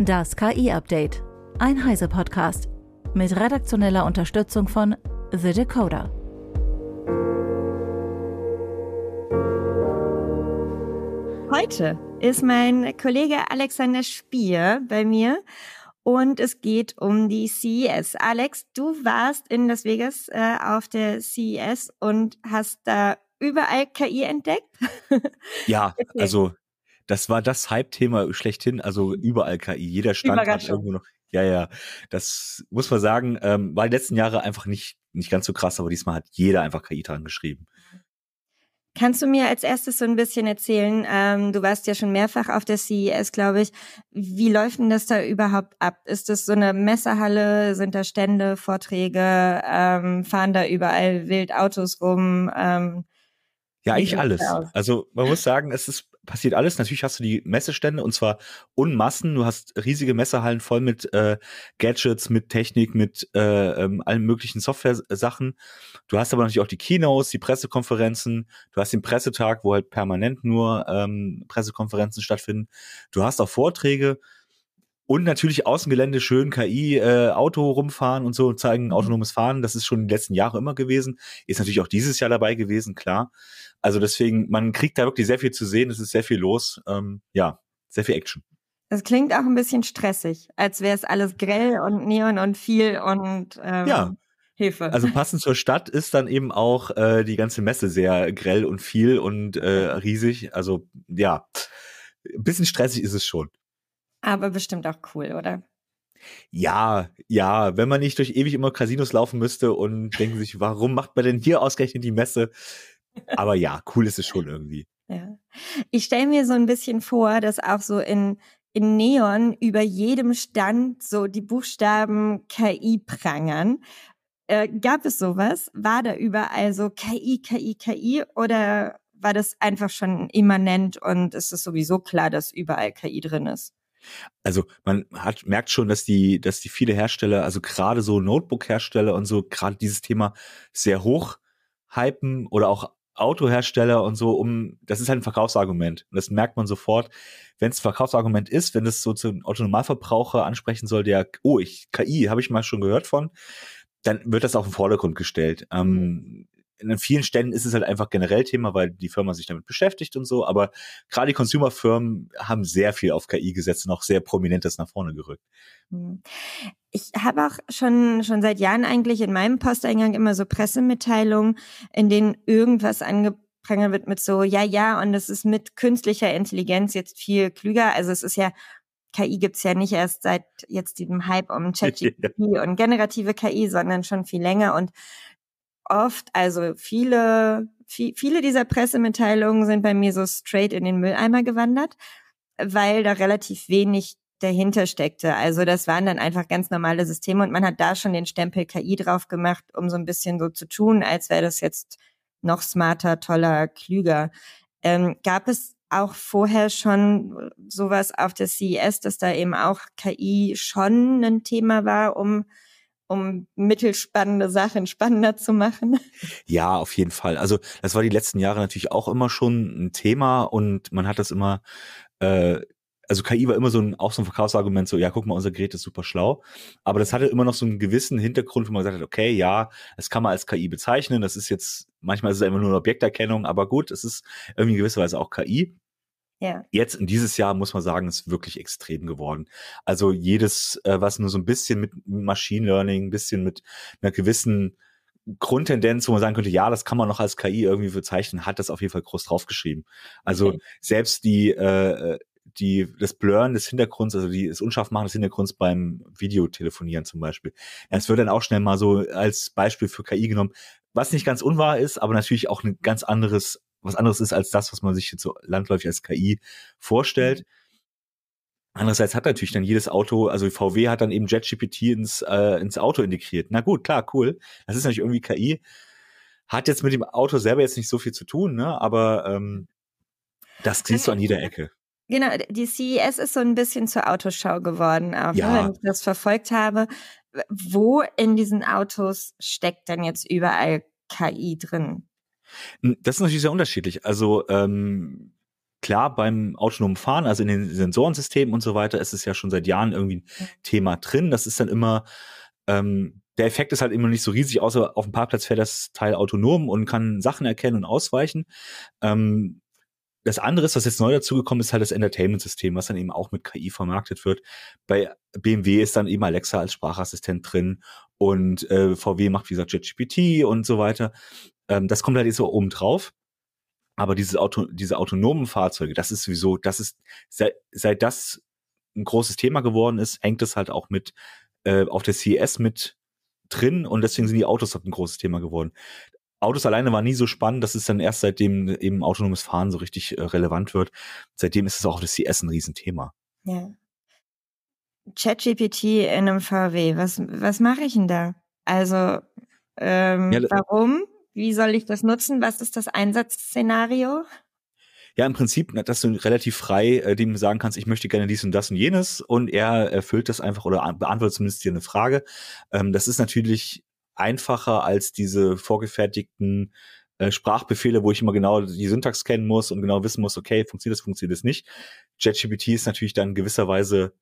Das KI-Update. Ein Heise-Podcast. Mit redaktioneller Unterstützung von The Decoder. Heute ist mein Kollege Alexander Spier bei mir und es geht um die CES. Alex, du warst in Las Vegas äh, auf der CES und hast da überall KI entdeckt? Ja, also das war das Hype-Thema schlechthin, also überall KI. Jeder Stand hat irgendwo noch. Ja, ja, das muss man sagen, ähm, war die letzten Jahre einfach nicht, nicht ganz so krass, aber diesmal hat jeder einfach KI dran geschrieben. Kannst du mir als erstes so ein bisschen erzählen, ähm, du warst ja schon mehrfach auf der CES, glaube ich, wie läuft denn das da überhaupt ab? Ist das so eine Messerhalle, sind da Stände, Vorträge, ähm, fahren da überall wild Autos rum? Ähm, ja, eigentlich alles. Also man muss sagen, es ist passiert alles. Natürlich hast du die Messestände und zwar Unmassen. Du hast riesige Messehallen voll mit äh, Gadgets, mit Technik, mit äh, ähm, allen möglichen Software-Sachen. Du hast aber natürlich auch die Keynotes, die Pressekonferenzen. Du hast den Pressetag, wo halt permanent nur ähm, Pressekonferenzen stattfinden. Du hast auch Vorträge. Und natürlich Außengelände, schön KI, äh, Auto rumfahren und so, zeigen mhm. autonomes Fahren. Das ist schon die letzten Jahre immer gewesen. Ist natürlich auch dieses Jahr dabei gewesen, klar. Also deswegen, man kriegt da wirklich sehr viel zu sehen. Es ist sehr viel los. Ähm, ja, sehr viel Action. Es klingt auch ein bisschen stressig, als wäre es alles grell und neon und viel und ähm, ja. Hilfe. Also passend zur Stadt ist dann eben auch äh, die ganze Messe sehr grell und viel und äh, riesig. Also ja, ein bisschen stressig ist es schon. Aber bestimmt auch cool, oder? Ja, ja, wenn man nicht durch ewig immer Casinos laufen müsste und denken sich, warum macht man denn hier ausgerechnet die Messe? Aber ja, cool ist es schon irgendwie. Ja. Ich stelle mir so ein bisschen vor, dass auch so in, in Neon über jedem Stand so die Buchstaben KI prangern. Äh, gab es sowas? War da überall so KI, KI, KI oder war das einfach schon immanent und ist es sowieso klar, dass überall KI drin ist? Also man hat, merkt schon, dass die, dass die viele Hersteller, also gerade so Notebook-Hersteller und so, gerade dieses Thema sehr hoch hypen oder auch Autohersteller und so, um, das ist halt ein Verkaufsargument. Und das merkt man sofort, wenn es ein Verkaufsargument ist, wenn es so zum Autonomalverbraucher ansprechen soll, der, oh, ich, KI, habe ich mal schon gehört von, dann wird das auf den Vordergrund gestellt. Ähm, in vielen Stellen ist es halt einfach generell Thema, weil die Firma sich damit beschäftigt und so, aber gerade die Consumer-Firmen haben sehr viel auf KI gesetzt und auch sehr prominentes nach vorne gerückt. Hm. Ich habe auch schon, schon seit Jahren eigentlich in meinem Posteingang immer so Pressemitteilungen, in denen irgendwas angeprangert wird mit so, ja, ja, und es ist mit künstlicher Intelligenz jetzt viel klüger. Also es ist ja KI gibt's ja nicht erst seit jetzt diesem Hype um ChatGPT und generative KI, sondern schon viel länger. Und oft, also viele, viel, viele dieser Pressemitteilungen sind bei mir so straight in den Mülleimer gewandert, weil da relativ wenig dahinter steckte. Also das waren dann einfach ganz normale Systeme und man hat da schon den Stempel KI drauf gemacht, um so ein bisschen so zu tun, als wäre das jetzt noch smarter, toller, klüger. Ähm, gab es auch vorher schon sowas auf der CES, dass da eben auch KI schon ein Thema war, um um mittelspannende Sachen spannender zu machen? Ja, auf jeden Fall. Also das war die letzten Jahre natürlich auch immer schon ein Thema und man hat das immer, äh, also KI war immer so ein, auch so ein Verkaufsargument, so, ja, guck mal, unser Gerät ist super schlau. Aber das hatte immer noch so einen gewissen Hintergrund, wo man gesagt hat, okay, ja, das kann man als KI bezeichnen. Das ist jetzt, manchmal ist es einfach nur eine Objekterkennung, aber gut, es ist irgendwie in gewisser Weise auch KI. Ja. Jetzt in dieses Jahr muss man sagen, ist wirklich extrem geworden. Also jedes, äh, was nur so ein bisschen mit Machine Learning, ein bisschen mit einer gewissen Grundtendenz, wo man sagen könnte, ja, das kann man noch als KI irgendwie bezeichnen, hat das auf jeden Fall groß draufgeschrieben. Also okay. selbst die, äh, die, das Blurren des Hintergrunds, also die, das Unscharfmachen des Hintergrunds beim Videotelefonieren zum Beispiel. Es wird dann auch schnell mal so als Beispiel für KI genommen, was nicht ganz unwahr ist, aber natürlich auch ein ganz anderes was anderes ist als das, was man sich jetzt so landläufig als KI vorstellt. Mhm. Andererseits hat natürlich dann jedes Auto, also VW hat dann eben JetGPT ins, äh, ins Auto integriert. Na gut, klar, cool. Das ist natürlich irgendwie KI. Hat jetzt mit dem Auto selber jetzt nicht so viel zu tun, ne? aber ähm, das siehst du an jeder Ecke. Genau, die CES ist so ein bisschen zur Autoschau geworden, auch ne, ja. wenn ich das verfolgt habe. Wo in diesen Autos steckt denn jetzt überall KI drin? Das ist natürlich sehr unterschiedlich. Also ähm, klar, beim autonomen Fahren, also in den Sensorensystemen und so weiter, ist es ja schon seit Jahren irgendwie ein Thema drin. Das ist dann immer, ähm, der Effekt ist halt immer nicht so riesig, außer auf dem Parkplatz fährt das Teil autonom und kann Sachen erkennen und ausweichen. Ähm, das andere ist, was jetzt neu dazugekommen ist, halt das Entertainment-System, was dann eben auch mit KI vermarktet wird. Bei BMW ist dann eben Alexa als Sprachassistent drin und äh, VW macht, wie gesagt, JetGPT und so weiter. Ähm, das kommt halt jetzt so oben drauf. Aber diese, Auto, diese autonomen Fahrzeuge, das ist sowieso, das ist, seit, seit das ein großes Thema geworden ist, hängt es halt auch mit äh, auf der CES mit drin und deswegen sind die Autos halt ein großes Thema geworden. Autos alleine war nie so spannend, dass es dann erst seitdem eben autonomes Fahren so richtig äh, relevant wird. Seitdem ist es auch auf der CS ein Riesenthema. Ja. ChatGPT in einem VW, was, was mache ich denn da? Also, ähm, ja, warum? Wie soll ich das nutzen? Was ist das Einsatzszenario? Ja, im Prinzip, dass du relativ frei äh, dem sagen kannst, ich möchte gerne dies und das und jenes und er erfüllt das einfach oder beantwortet zumindest dir eine Frage. Ähm, das ist natürlich einfacher als diese vorgefertigten äh, Sprachbefehle, wo ich immer genau die Syntax kennen muss und genau wissen muss, okay, funktioniert das, funktioniert das nicht. JetGPT ist natürlich dann gewisserweise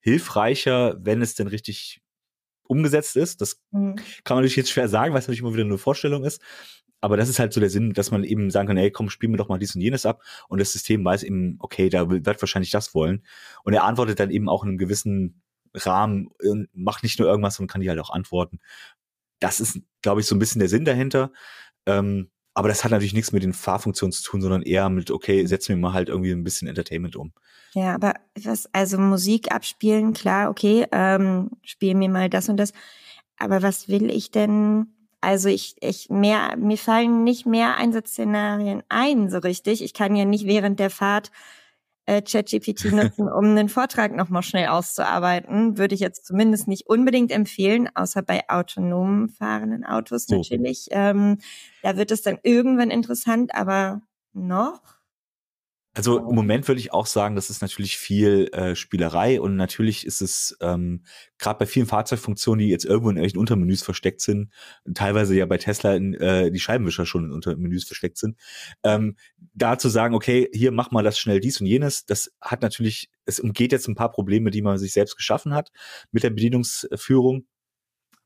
hilfreicher, wenn es denn richtig umgesetzt ist. Das mhm. kann man natürlich jetzt schwer sagen, weil es natürlich immer wieder eine Vorstellung ist. Aber das ist halt so der Sinn, dass man eben sagen kann, ey, komm, spiel mir doch mal dies und jenes ab. Und das System weiß eben, okay, da wird wahrscheinlich das wollen. Und er antwortet dann eben auch in einem gewissen Rahmen und macht nicht nur irgendwas, sondern kann die halt auch antworten. Das ist, glaube ich, so ein bisschen der Sinn dahinter. Ähm, aber das hat natürlich nichts mit den Fahrfunktionen zu tun, sondern eher mit, okay, setzen wir mal halt irgendwie ein bisschen Entertainment um. Ja, aber was, also Musik abspielen, klar, okay, ähm, spielen mir mal das und das. Aber was will ich denn? Also ich, ich mehr, mir fallen nicht mehr Einsatzszenarien ein, so richtig. Ich kann ja nicht während der Fahrt äh, ChatGPT nutzen, um einen Vortrag nochmal schnell auszuarbeiten. Würde ich jetzt zumindest nicht unbedingt empfehlen, außer bei autonom fahrenden Autos natürlich. Ähm, da wird es dann irgendwann interessant, aber noch also im Moment würde ich auch sagen, das ist natürlich viel äh, Spielerei und natürlich ist es ähm, gerade bei vielen Fahrzeugfunktionen, die jetzt irgendwo in irgendwelchen Untermenüs versteckt sind, teilweise ja bei Tesla in, äh, die Scheibenwischer schon in Untermenüs versteckt sind, ähm, da zu sagen, okay, hier mach mal das schnell dies und jenes, das hat natürlich, es umgeht jetzt ein paar Probleme, die man sich selbst geschaffen hat mit der Bedienungsführung.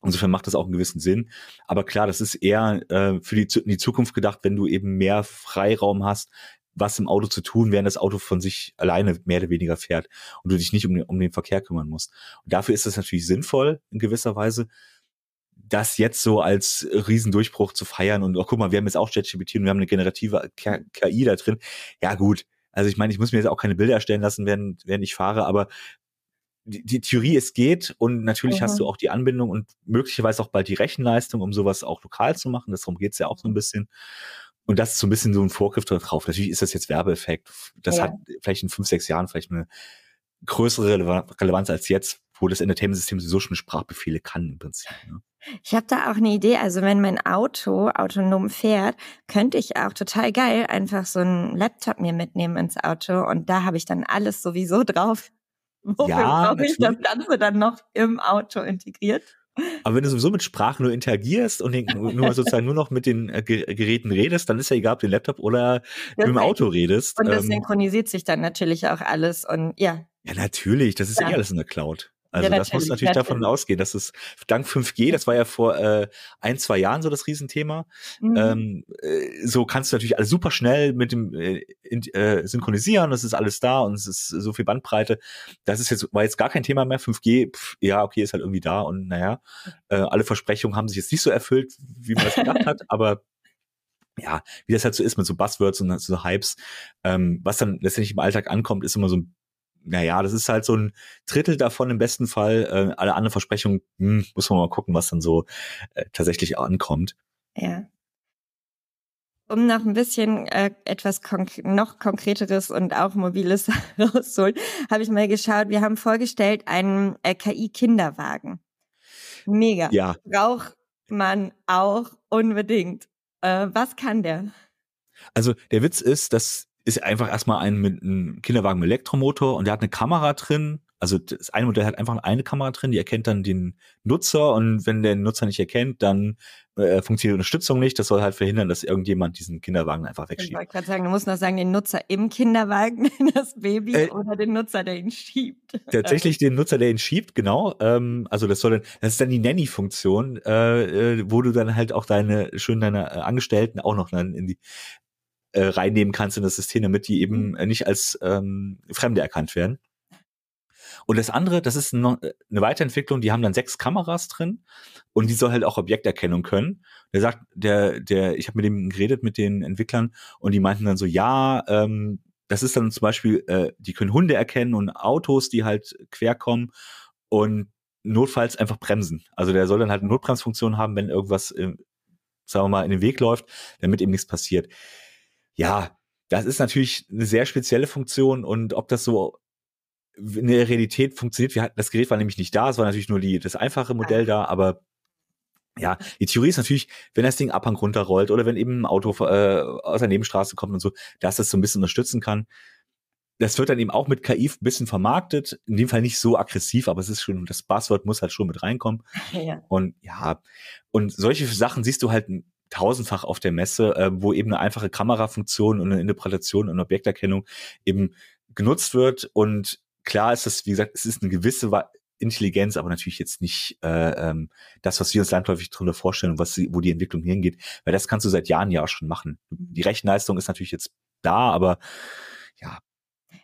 Insofern macht das auch einen gewissen Sinn. Aber klar, das ist eher äh, für die, die Zukunft gedacht, wenn du eben mehr Freiraum hast, was im Auto zu tun, während das Auto von sich alleine mehr oder weniger fährt und du dich nicht um, den, um den Verkehr kümmern musst. Und dafür ist es natürlich sinnvoll in gewisser Weise, das jetzt so als Riesendurchbruch zu feiern und oh, guck mal, wir haben jetzt auch ChatGPT und wir haben eine generative KI da drin. Ja gut, also ich meine, ich muss mir jetzt auch keine Bilder erstellen lassen, während, während ich fahre, aber die, die Theorie, es geht und natürlich mhm. hast du auch die Anbindung und möglicherweise auch bald die Rechenleistung, um sowas auch lokal zu machen. Darum geht's ja auch so ein bisschen. Und das ist so ein bisschen so ein Vorgriff darauf. Natürlich ist das jetzt Werbeeffekt. Das ja. hat vielleicht in fünf, sechs Jahren vielleicht eine größere Relevanz als jetzt, wo das Entertainment-System sowieso schon Sprachbefehle kann im Prinzip. Ne? Ich habe da auch eine Idee. Also wenn mein Auto autonom fährt, könnte ich auch total geil einfach so einen Laptop mir mitnehmen ins Auto und da habe ich dann alles sowieso drauf. Wofür ja, brauche ich das Ganze dann noch im Auto integriert? Aber wenn du sowieso mit Sprache nur interagierst und nur sozusagen nur noch mit den äh, Geräten redest, dann ist ja egal, ob du im Laptop oder mit dem Auto redest. Und das ähm, synchronisiert sich dann natürlich auch alles und ja. Ja, natürlich, das ist ja. eh alles in der Cloud. Also ja, das muss natürlich, davon ausgehen, dass es dank 5G, das war ja vor äh, ein, zwei Jahren so das Riesenthema, mhm. ähm, äh, so kannst du natürlich alles super schnell mit dem äh, in, äh, synchronisieren, es ist alles da und es ist so viel Bandbreite. Das ist jetzt, war jetzt gar kein Thema mehr. 5G, pff, ja, okay, ist halt irgendwie da und naja, äh, alle Versprechungen haben sich jetzt nicht so erfüllt, wie man das gedacht hat, aber ja, wie das halt so ist mit so Buzzwords und so Hypes, ähm, was dann letztendlich im Alltag ankommt, ist immer so ein naja, das ist halt so ein Drittel davon im besten Fall. Äh, alle anderen Versprechungen, hm, muss man mal gucken, was dann so äh, tatsächlich ankommt. Ja. Um noch ein bisschen äh, etwas konk noch konkreteres und auch mobiles rauszuholen, habe ich mal geschaut. Wir haben vorgestellt einen äh, KI-Kinderwagen. Mega. Ja. Braucht man auch unbedingt. Äh, was kann der? Also der Witz ist, dass ist einfach erstmal ein, mit, ein Kinderwagen mit Elektromotor und der hat eine Kamera drin, Also das eine Modell hat einfach eine Kamera drin, die erkennt dann den Nutzer und wenn der Nutzer nicht erkennt, dann äh, funktioniert die Unterstützung nicht. Das soll halt verhindern, dass irgendjemand diesen Kinderwagen einfach wegschiebt. Ich wollte gerade sagen, du musst noch sagen, den Nutzer im Kinderwagen, das Baby äh, oder den Nutzer, der ihn schiebt. Tatsächlich den Nutzer, der ihn schiebt, genau. Ähm, also das soll dann, das ist dann die Nanny-Funktion, äh, äh, wo du dann halt auch deine schön deine äh, Angestellten auch noch dann in die äh, reinnehmen kannst in das System, damit die eben mhm. nicht als ähm, Fremde erkannt werden. Und das andere, das ist noch äh, eine Weiterentwicklung, die haben dann sechs Kameras drin und die soll halt auch Objekterkennung können. Der sagt, der, der, ich habe mit dem geredet mit den Entwicklern und die meinten dann so, ja, ähm, das ist dann zum Beispiel, äh, die können Hunde erkennen und Autos, die halt quer kommen und notfalls einfach bremsen. Also der soll dann halt eine Notbremsfunktion haben, wenn irgendwas, äh, sagen wir mal, in den Weg läuft, damit eben nichts passiert. Ja, das ist natürlich eine sehr spezielle Funktion und ob das so in der Realität funktioniert, wir hatten, das Gerät war nämlich nicht da, es war natürlich nur die, das einfache Modell da, aber ja, die Theorie ist natürlich, wenn das Ding Abhang runterrollt oder wenn eben ein Auto äh, aus der Nebenstraße kommt und so, dass das so ein bisschen unterstützen kann. Das wird dann eben auch mit KI ein bisschen vermarktet, in dem Fall nicht so aggressiv, aber es ist schon, das Buzzword muss halt schon mit reinkommen. Ja. Und ja, und solche Sachen siehst du halt tausendfach auf der Messe, äh, wo eben eine einfache Kamerafunktion und eine Interpretation und Objekterkennung eben genutzt wird und klar ist das, wie gesagt, es ist eine gewisse Intelligenz, aber natürlich jetzt nicht äh, ähm, das, was wir uns landläufig darunter vorstellen, was wo die Entwicklung hingeht, weil das kannst du seit Jahren ja auch schon machen. Die Rechenleistung ist natürlich jetzt da, aber ja.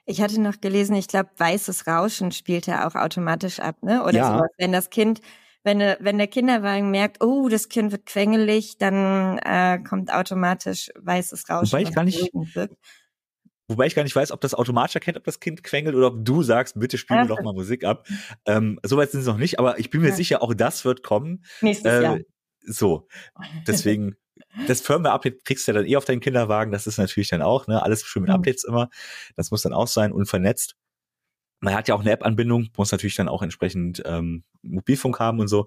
Ich hatte noch gelesen, ich glaube, weißes Rauschen spielt er auch automatisch ab, ne? Oder ja. sowas. Wenn das Kind, wenn, wenn der Kinderwagen merkt, oh, das Kind wird quengelig, dann äh, kommt automatisch weißes Rauschen. Wobei ich gar nicht, Wobei ich gar nicht weiß, ob das automatisch erkennt, ob das Kind quengelt oder ob du sagst, bitte spiel mir doch mal Musik ab. Ähm, Soweit sind sie noch nicht, aber ich bin mir ja. sicher, auch das wird kommen. Nächstes äh, Jahr. So. Deswegen, das Firmware-Update kriegst du ja dann eh auf deinen Kinderwagen. Das ist natürlich dann auch, ne, alles schön mit mhm. Updates immer. Das muss dann auch sein und vernetzt. Man hat ja auch eine App-Anbindung, muss natürlich dann auch entsprechend ähm, Mobilfunk haben und so.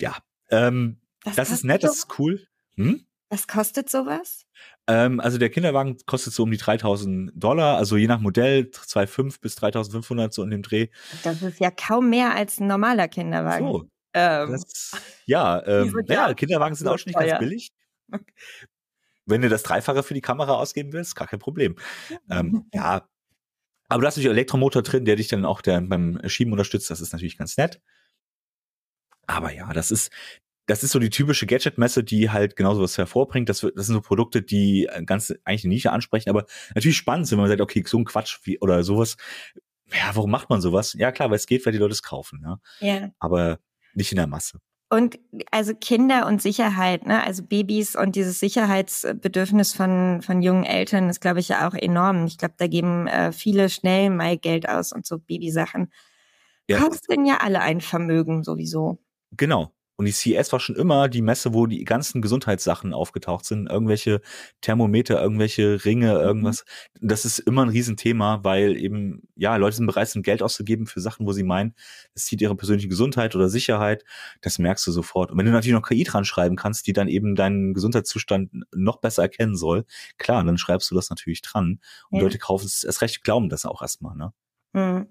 Ja, ähm, das, das ist nett, das ist cool. Hm? Was kostet sowas? Ähm, also der Kinderwagen kostet so um die 3000 Dollar, also je nach Modell 2,5 bis 3500 so in dem Dreh. Das ist ja kaum mehr als ein normaler Kinderwagen. So. Ähm, das, ja, ähm, ja, Kinderwagen sind auch schon nicht ganz billig. Wenn du das Dreifache für die Kamera ausgeben willst, gar kein Problem. Ähm, ja, aber du hast natürlich Elektromotor drin, der dich dann auch der, beim Schieben unterstützt. Das ist natürlich ganz nett. Aber ja, das ist, das ist so die typische Gadget-Messe, die halt genauso was hervorbringt. Das, das sind so Produkte, die äh, ganz eigentlich eine Nische ansprechen, aber natürlich spannend sind, wenn man sagt, okay, so ein Quatsch wie, oder sowas. Ja, warum macht man sowas? Ja, klar, weil es geht, weil die Leute es kaufen. Ja. ja. Aber nicht in der Masse. Und also Kinder und Sicherheit, ne? also Babys und dieses Sicherheitsbedürfnis von, von jungen Eltern ist, glaube ich, ja auch enorm. Ich glaube, da geben äh, viele schnell mal Geld aus und so Babysachen. Ja. Kosten ja alle ein Vermögen sowieso. Genau. Und die CS war schon immer die Messe, wo die ganzen Gesundheitssachen aufgetaucht sind. Irgendwelche Thermometer, irgendwelche Ringe, mhm. irgendwas. Mhm. Das ist immer ein Riesenthema, weil eben, ja, Leute sind bereit, sind Geld auszugeben für Sachen, wo sie meinen, es zieht ihre persönliche Gesundheit oder Sicherheit. Das merkst du sofort. Und wenn du natürlich noch KI dran schreiben kannst, die dann eben deinen Gesundheitszustand noch besser erkennen soll, klar, dann schreibst du das natürlich dran. Und ja. Leute kaufen es erst recht, glauben das auch erstmal, ne? Mhm.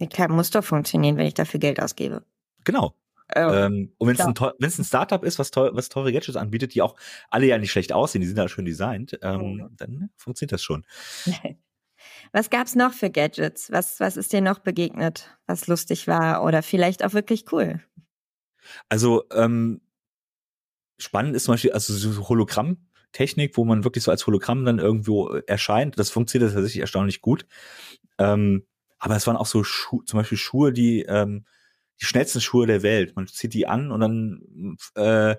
Ja, klar, muss doch funktionieren, wenn ich dafür Geld ausgebe. Genau. Ähm, und wenn es ein, wenn's ein Startup ist, was, teuer, was teure Gadgets anbietet, die auch alle ja nicht schlecht aussehen, die sind ja schön designt, ähm, mhm. dann funktioniert das schon. Was gab's noch für Gadgets? Was, was ist dir noch begegnet, was lustig war oder vielleicht auch wirklich cool? Also ähm, spannend ist zum Beispiel also so Hologramm-Technik, wo man wirklich so als Hologramm dann irgendwo erscheint. Das funktioniert tatsächlich erstaunlich gut. Ähm, aber es waren auch so Schu zum Beispiel Schuhe, die ähm, die schnellsten Schuhe der Welt. Man zieht die an und dann äh,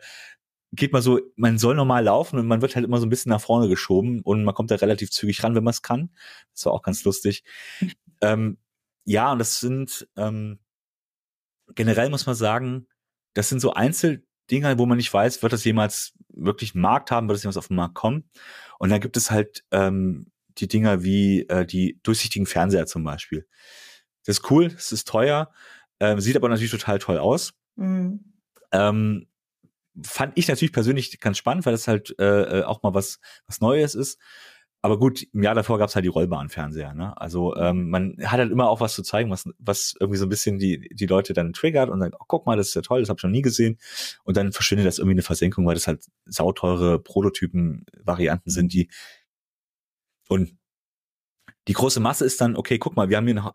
geht man so, man soll normal laufen und man wird halt immer so ein bisschen nach vorne geschoben und man kommt da relativ zügig ran, wenn man es kann. Das war auch ganz lustig. ähm, ja, und das sind ähm, generell muss man sagen, das sind so Einzeldinger, wo man nicht weiß, wird das jemals wirklich einen Markt haben, wird das jemals auf den Markt kommen. Und dann gibt es halt ähm, die Dinger wie äh, die durchsichtigen Fernseher zum Beispiel. Das ist cool, das ist teuer, ähm, sieht aber natürlich total toll aus. Mhm. Ähm, fand ich natürlich persönlich ganz spannend, weil das halt äh, äh, auch mal was, was Neues ist. aber gut, im Jahr davor gab es halt die rollbaren Fernseher. Ne? Also ähm, man hat halt immer auch was zu zeigen, was, was irgendwie so ein bisschen die, die Leute dann triggert und sagt, oh, guck mal, das ist ja toll, das habe ich noch nie gesehen. Und dann verschwindet das irgendwie eine Versenkung, weil das halt sauteure Prototypen-Varianten sind, die und die große Masse ist dann, okay, guck mal, wir haben hier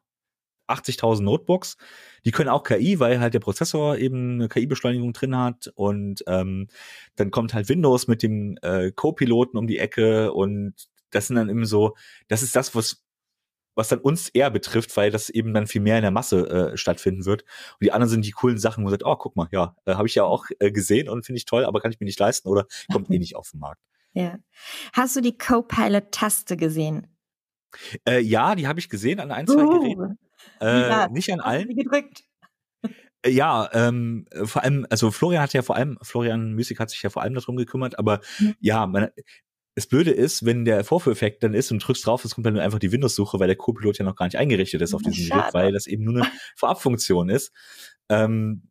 80.000 Notebooks, die können auch KI, weil halt der Prozessor eben eine KI-Beschleunigung drin hat und ähm, dann kommt halt Windows mit dem äh, Co-Piloten um die Ecke und das sind dann eben so, das ist das, was was dann uns eher betrifft, weil das eben dann viel mehr in der Masse äh, stattfinden wird. Und die anderen sind die coolen Sachen, wo man sagt, oh, guck mal, ja, äh, habe ich ja auch äh, gesehen und finde ich toll, aber kann ich mir nicht leisten oder kommt eh nicht auf den Markt. Ja. Hast du die Copilot-Taste gesehen? Äh, ja, die habe ich gesehen an ein, zwei uh, Geräten. Äh, nicht an allen. gedrückt? Äh, ja, ähm, vor allem, also Florian hat ja vor allem, Florian Müsig hat sich ja vor allem darum gekümmert, aber mhm. ja, man, das Blöde ist, wenn der Vorführeffekt dann ist und drückst drauf, es kommt dann einfach die Windows-Suche, weil der Co-Pilot ja noch gar nicht eingerichtet ist auf diesem Gerät, weil das eben nur eine Vorabfunktion ist. Ähm,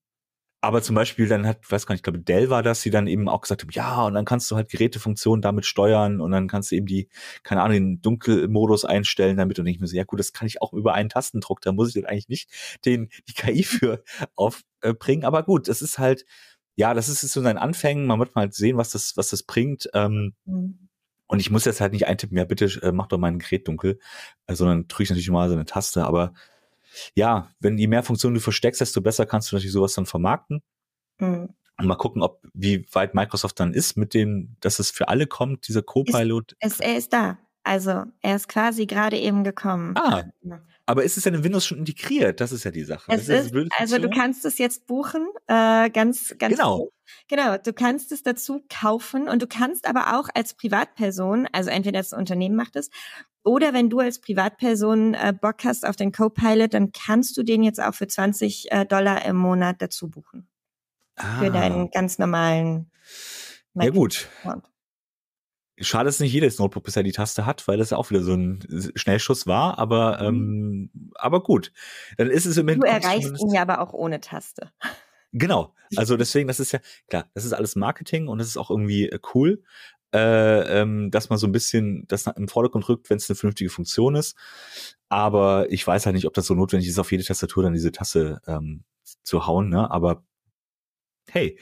aber zum Beispiel dann hat, weiß gar nicht, ich glaube Dell war das, die dann eben auch gesagt haben, ja, und dann kannst du halt Gerätefunktionen damit steuern und dann kannst du eben die, keine Ahnung, den Dunkelmodus einstellen damit und ich mir so, ja gut, das kann ich auch über einen Tastendruck, da muss ich dann eigentlich nicht den, die KI für aufbringen, aber gut, das ist halt, ja, das ist so ein Anfängen, man wird mal halt sehen, was das, was das bringt, ähm, mhm. Und ich muss jetzt halt nicht eintippen, ja, bitte äh, mach doch mein Gerät dunkel, äh, sondern drücke ich natürlich mal so eine Taste. Aber ja, wenn je mehr Funktionen du versteckst, desto besser kannst du natürlich sowas dann vermarkten. Mhm. Und mal gucken, ob wie weit Microsoft dann ist mit dem, dass es für alle kommt, dieser Copilot. Ist, er ist da. Also er ist quasi gerade eben gekommen. Ah, aber ist es denn in Windows schon integriert? Das ist ja die Sache. Es ist, also du kannst es jetzt buchen, äh, ganz, ganz. Genau. Genau, du kannst es dazu kaufen und du kannst aber auch als Privatperson, also entweder das Unternehmen macht es, oder wenn du als Privatperson äh, Bock hast auf den Copilot, dann kannst du den jetzt auch für 20 äh, Dollar im Monat dazu buchen. Ah. Für deinen ganz normalen. Ja gut. Schade, dass nicht jedes Notebook bisher die Taste hat, weil das ja auch wieder so ein Schnellschuss war, aber, mhm. ähm, aber gut. Dann ist es im Du erreichst ihn ja aber auch ohne Taste. Genau. Also deswegen, das ist ja, klar, das ist alles Marketing und das ist auch irgendwie äh, cool, äh, ähm, dass man so ein bisschen das im Vordergrund rückt, wenn es eine vernünftige Funktion ist. Aber ich weiß halt nicht, ob das so notwendig ist, auf jede Tastatur dann diese Tasse ähm, zu hauen, ne? Aber hey,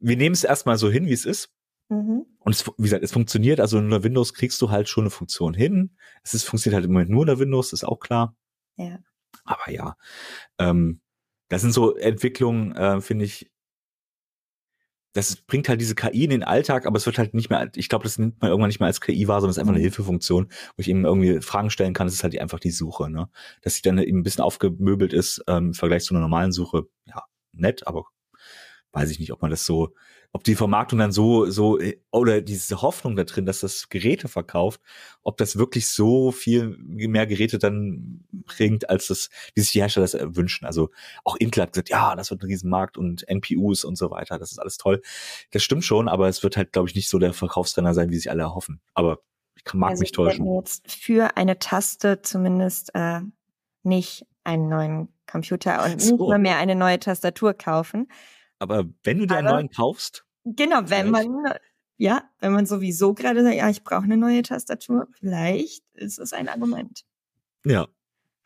wir nehmen es erstmal so hin, wie es ist. Mhm. Und es, wie gesagt, es funktioniert, also in der Windows kriegst du halt schon eine Funktion hin. Es ist, funktioniert halt im Moment nur in der Windows, ist auch klar. Ja. Aber ja, ähm, das sind so Entwicklungen, äh, finde ich, das bringt halt diese KI in den Alltag, aber es wird halt nicht mehr, ich glaube, das nimmt man irgendwann nicht mehr als KI wahr, sondern es ist einfach eine mhm. Hilfefunktion, wo ich eben irgendwie Fragen stellen kann. Das ist halt einfach die Suche, ne? Dass sie dann eben ein bisschen aufgemöbelt ist ähm, im Vergleich zu einer normalen Suche. Ja, nett, aber weiß ich nicht, ob man das so ob die Vermarktung dann so, so, oder diese Hoffnung da drin, dass das Geräte verkauft, ob das wirklich so viel mehr Geräte dann bringt, als das, wie sich die Hersteller das wünschen. Also auch Intel hat gesagt, ja, das wird ein Riesenmarkt und NPUs und so weiter, das ist alles toll. Das stimmt schon, aber es wird halt, glaube ich, nicht so der Verkaufsrenner sein, wie sich alle erhoffen. Aber ich mag also mich täuschen. Ich jetzt für eine Taste zumindest äh, nicht einen neuen Computer und so. nicht mal mehr eine neue Tastatur kaufen. Aber wenn du dir einen neuen kaufst. Genau, wenn man, ja, wenn man sowieso gerade sagt, ja, ich brauche eine neue Tastatur, vielleicht ist es ein Argument. Ja.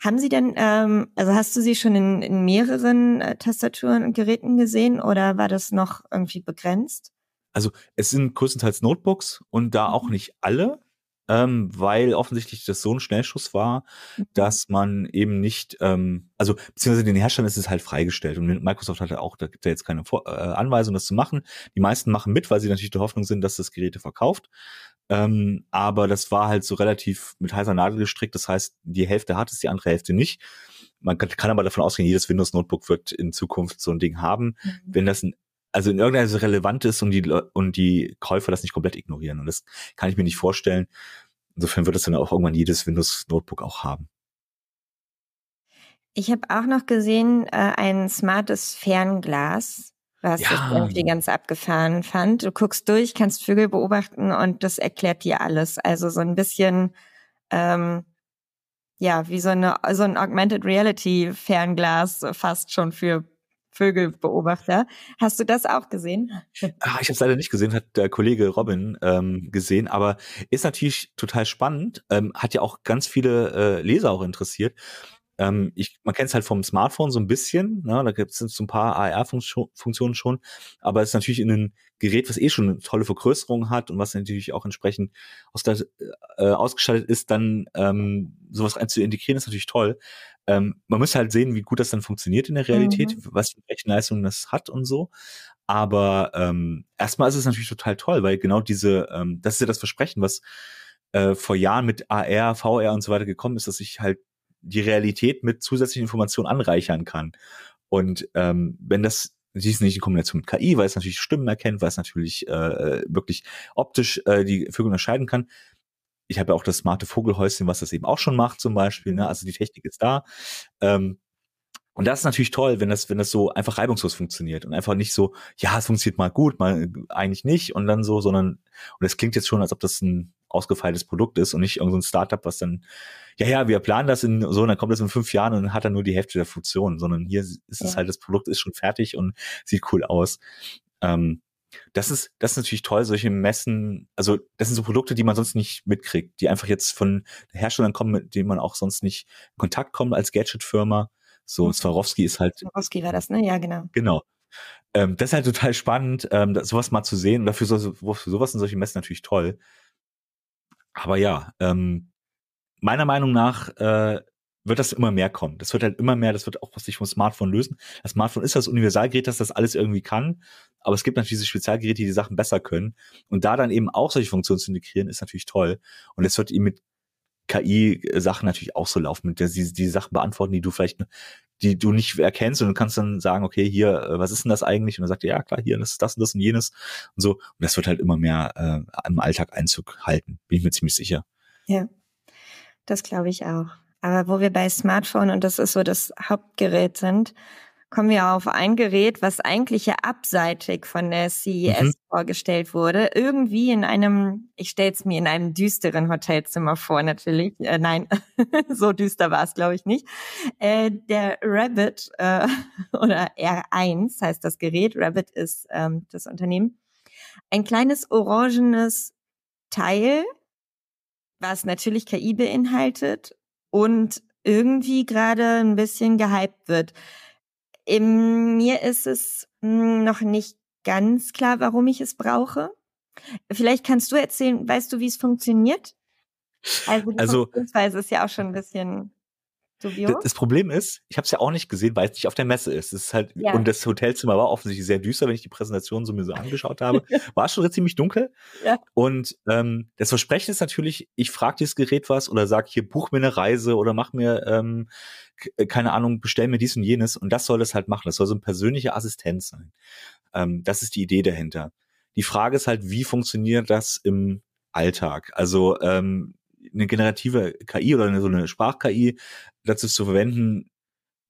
Haben Sie denn, ähm, also hast du sie schon in, in mehreren äh, Tastaturen und Geräten gesehen oder war das noch irgendwie begrenzt? Also es sind größtenteils Notebooks und da auch mhm. nicht alle ähm, weil offensichtlich das so ein Schnellschuss war, mhm. dass man eben nicht, ähm, also beziehungsweise den Herstellern ist es halt freigestellt und Microsoft hatte auch, da gibt es ja jetzt keine Vor äh, Anweisung, das zu machen. Die meisten machen mit, weil sie natürlich der Hoffnung sind, dass das Geräte verkauft. Ähm, aber das war halt so relativ mit heißer Nadel gestrickt. Das heißt, die Hälfte hat es, die andere Hälfte nicht. Man kann, kann aber davon ausgehen, jedes Windows Notebook wird in Zukunft so ein Ding haben. Mhm. Wenn das ein also in irgendeiner Weise relevant ist und die, und die Käufer das nicht komplett ignorieren. Und das kann ich mir nicht vorstellen. Insofern wird es dann auch irgendwann jedes Windows Notebook auch haben. Ich habe auch noch gesehen, äh, ein smartes Fernglas, was ja. ich irgendwie ganz abgefahren fand. Du guckst durch, kannst Vögel beobachten und das erklärt dir alles. Also so ein bisschen, ähm, ja, wie so eine so ein Augmented Reality Fernglas fast schon für Vögelbeobachter. Hast du das auch gesehen? Ah, ich habe es leider nicht gesehen, hat der Kollege Robin ähm, gesehen, aber ist natürlich total spannend, ähm, hat ja auch ganz viele äh, Leser auch interessiert. Ähm, ich, man kennt es halt vom Smartphone so ein bisschen, ne? da gibt es so ein paar AR-Funktionen schon, aber es ist natürlich in einem Gerät, was eh schon eine tolle Vergrößerung hat und was natürlich auch entsprechend aus der, äh, ausgestattet ist, dann ähm, sowas rein zu integrieren, ist natürlich toll. Ähm, man muss halt sehen, wie gut das dann funktioniert in der Realität, mhm. was für Rechenleistung das hat und so. Aber ähm, erstmal ist es natürlich total toll, weil genau diese, ähm, das ist ja das Versprechen, was äh, vor Jahren mit AR, VR und so weiter gekommen ist, dass ich halt die Realität mit zusätzlichen Informationen anreichern kann. Und ähm, wenn das Sie ist nicht in Kombination mit KI, weil es natürlich Stimmen erkennt, weil es natürlich äh, wirklich optisch äh, die Vögel unterscheiden kann. Ich habe ja auch das smarte Vogelhäuschen, was das eben auch schon macht, zum Beispiel. Ne? Also die Technik ist da. Ähm, und das ist natürlich toll, wenn das, wenn das so einfach reibungslos funktioniert und einfach nicht so, ja, es funktioniert mal gut, mal eigentlich nicht und dann so, sondern, und es klingt jetzt schon, als ob das ein ausgefeiltes Produkt ist und nicht irgendein so Startup, was dann, ja, ja, wir planen das in so, und dann kommt das in fünf Jahren und dann hat er nur die Hälfte der Funktion, sondern hier ist ja. es halt, das Produkt ist schon fertig und sieht cool aus. Ähm, das ist, das ist natürlich toll, solche Messen, also das sind so Produkte, die man sonst nicht mitkriegt, die einfach jetzt von Herstellern kommen, mit denen man auch sonst nicht in Kontakt kommt als Gadget-Firma. So, mhm. Swarovski ist halt. Swarovski war das, ne? Ja, genau. Genau. Ähm, das ist halt total spannend, ähm, sowas mal zu sehen. Und dafür so, für sowas sind solche Messen natürlich toll. Aber ja, ähm, meiner Meinung nach äh, wird das immer mehr kommen. Das wird halt immer mehr, das wird auch was sich vom Smartphone lösen. Das Smartphone ist das Universalgerät, das das alles irgendwie kann. Aber es gibt natürlich diese Spezialgeräte, die die Sachen besser können. Und da dann eben auch solche Funktionen zu integrieren, ist natürlich toll. Und es wird eben mit KI-Sachen natürlich auch so laufen, mit der sie die Sachen beantworten, die du vielleicht, die du nicht erkennst und du kannst dann sagen, okay, hier, äh, was ist denn das eigentlich? Und dann sagt er, ja klar, hier, das ist das und das und jenes und so. Und das wird halt immer mehr äh, im Alltag Einzug halten, bin ich mir ziemlich sicher. Ja, das glaube ich auch. Aber wo wir bei Smartphone und das ist so das Hauptgerät sind, kommen wir auf ein Gerät, was eigentlich ja abseitig von der CES mhm. vorgestellt wurde. Irgendwie in einem, ich stelle es mir in einem düsteren Hotelzimmer vor, natürlich. Äh, nein, so düster war es, glaube ich, nicht. Äh, der Rabbit äh, oder R1 heißt das Gerät. Rabbit ist ähm, das Unternehmen. Ein kleines orangenes Teil, was natürlich KI beinhaltet und irgendwie gerade ein bisschen gehypt wird. In mir ist es hm, noch nicht ganz klar, warum ich es brauche. Vielleicht kannst du erzählen, weißt du, wie es funktioniert? Also die also, Funktionsweise ist ja auch schon ein bisschen Studio. Das Problem ist, ich habe es ja auch nicht gesehen, weil es nicht auf der Messe ist. Es ist halt ja. und das Hotelzimmer war offensichtlich sehr düster, wenn ich die Präsentation so mir so angeschaut habe. war schon ziemlich dunkel. Ja. Und ähm, das Versprechen ist natürlich, ich frage dieses Gerät was oder sag hier buch mir eine Reise oder mach mir ähm, äh, keine Ahnung, bestell mir dies und jenes und das soll es halt machen. Das soll so ein persönlicher Assistent sein. Ähm, das ist die Idee dahinter. Die Frage ist halt, wie funktioniert das im Alltag? Also ähm, eine generative KI oder eine, so eine Sprach-KI dazu zu verwenden,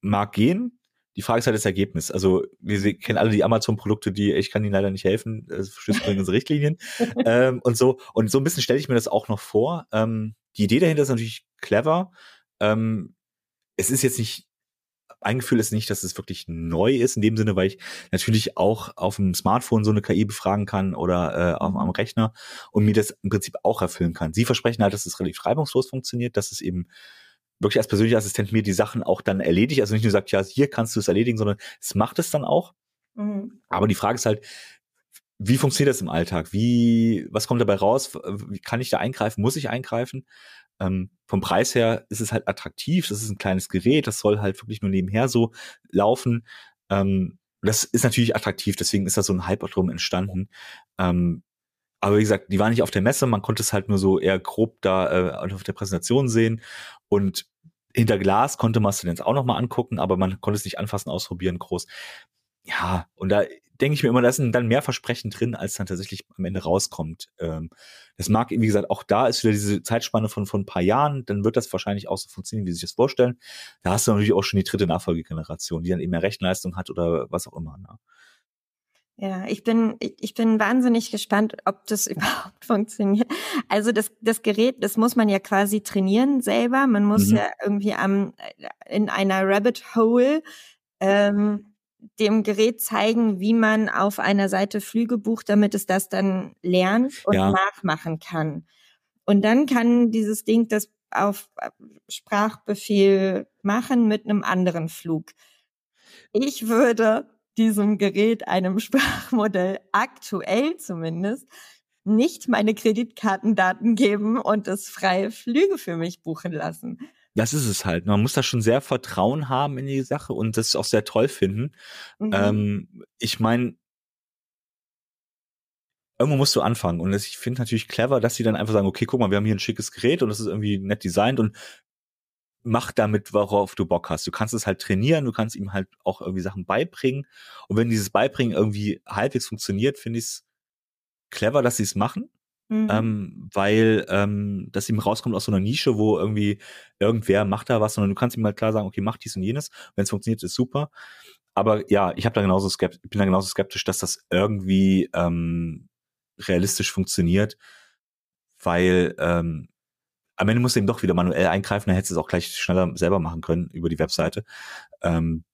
mag gehen. Die Frage ist halt das Ergebnis. Also wir kennen alle die Amazon-Produkte, die ich kann ihnen leider nicht helfen, das verstößt gegen unsere Richtlinien ähm, und so. Und so ein bisschen stelle ich mir das auch noch vor. Ähm, die Idee dahinter ist natürlich clever. Ähm, es ist jetzt nicht ein Gefühl ist nicht, dass es wirklich neu ist in dem Sinne, weil ich natürlich auch auf dem Smartphone so eine KI befragen kann oder äh, am, am Rechner und mir das im Prinzip auch erfüllen kann. Sie versprechen halt, dass es relativ reibungslos funktioniert, dass es eben wirklich als persönlicher Assistent mir die Sachen auch dann erledigt. Also nicht nur sagt, ja, hier kannst du es erledigen, sondern es macht es dann auch. Mhm. Aber die Frage ist halt, wie funktioniert das im Alltag? Wie, was kommt dabei raus? Wie kann ich da eingreifen? Muss ich eingreifen? Ähm, vom Preis her ist es halt attraktiv. Das ist ein kleines Gerät. Das soll halt wirklich nur nebenher so laufen. Ähm, das ist natürlich attraktiv. Deswegen ist da so ein Hype drum entstanden. Ähm, aber wie gesagt, die waren nicht auf der Messe. Man konnte es halt nur so eher grob da äh, auf der Präsentation sehen. Und hinter Glas konnte man es dann jetzt auch noch mal angucken, aber man konnte es nicht anfassen, ausprobieren, groß. Ja, und da denke ich mir immer, da sind dann mehr Versprechen drin, als dann tatsächlich am Ende rauskommt. Ähm, das mag, wie gesagt, auch da ist wieder diese Zeitspanne von, von ein paar Jahren, dann wird das wahrscheinlich auch so funktionieren, wie sie sich das vorstellen. Da hast du natürlich auch schon die dritte Nachfolgegeneration, die dann eben mehr Rechenleistung hat oder was auch immer. Ne? Ja, ich bin, ich bin wahnsinnig gespannt, ob das überhaupt funktioniert. Also das, das Gerät, das muss man ja quasi trainieren selber. Man muss mhm. ja irgendwie am, in einer Rabbit Hole ähm, dem Gerät zeigen, wie man auf einer Seite Flüge bucht, damit es das dann lernt und Ja. nachmachen kann. Und dann kann dieses Ding das auf äh, Sprachbefehl machen mit einem anderen Flug. Ich würde diesem Gerät, einem Sprachmodell, aktuell zumindest, nicht meine Kreditkartendaten geben und es freie Flüge für mich buchen lassen. Das ist es halt. Man muss da schon sehr Vertrauen haben in die Sache und das auch sehr toll finden. Mhm. Ähm, ich meine, irgendwo musst du anfangen. Und ich finde natürlich clever, dass sie dann einfach sagen, okay, guck mal, wir haben hier ein schickes Gerät und das ist irgendwie nett designt und mach damit, worauf du Bock hast. Du kannst es halt trainieren, du kannst ihm halt auch irgendwie Sachen beibringen. Und wenn dieses Beibringen irgendwie halbwegs funktioniert, finde ich es clever, dass sie es machen. Mhm. Ähm, weil ähm, das ihm rauskommt aus so einer Nische, wo irgendwie irgendwer macht da was, sondern du kannst ihm halt klar sagen, okay, mach dies und jenes. Wenn es funktioniert, ist super. Aber ja, ich habe da genauso skeptisch, bin da genauso skeptisch, dass das irgendwie ähm, realistisch funktioniert, weil ähm, am Ende musst du eben doch wieder manuell eingreifen, dann hättest du es auch gleich schneller selber machen können über die Webseite. Ähm,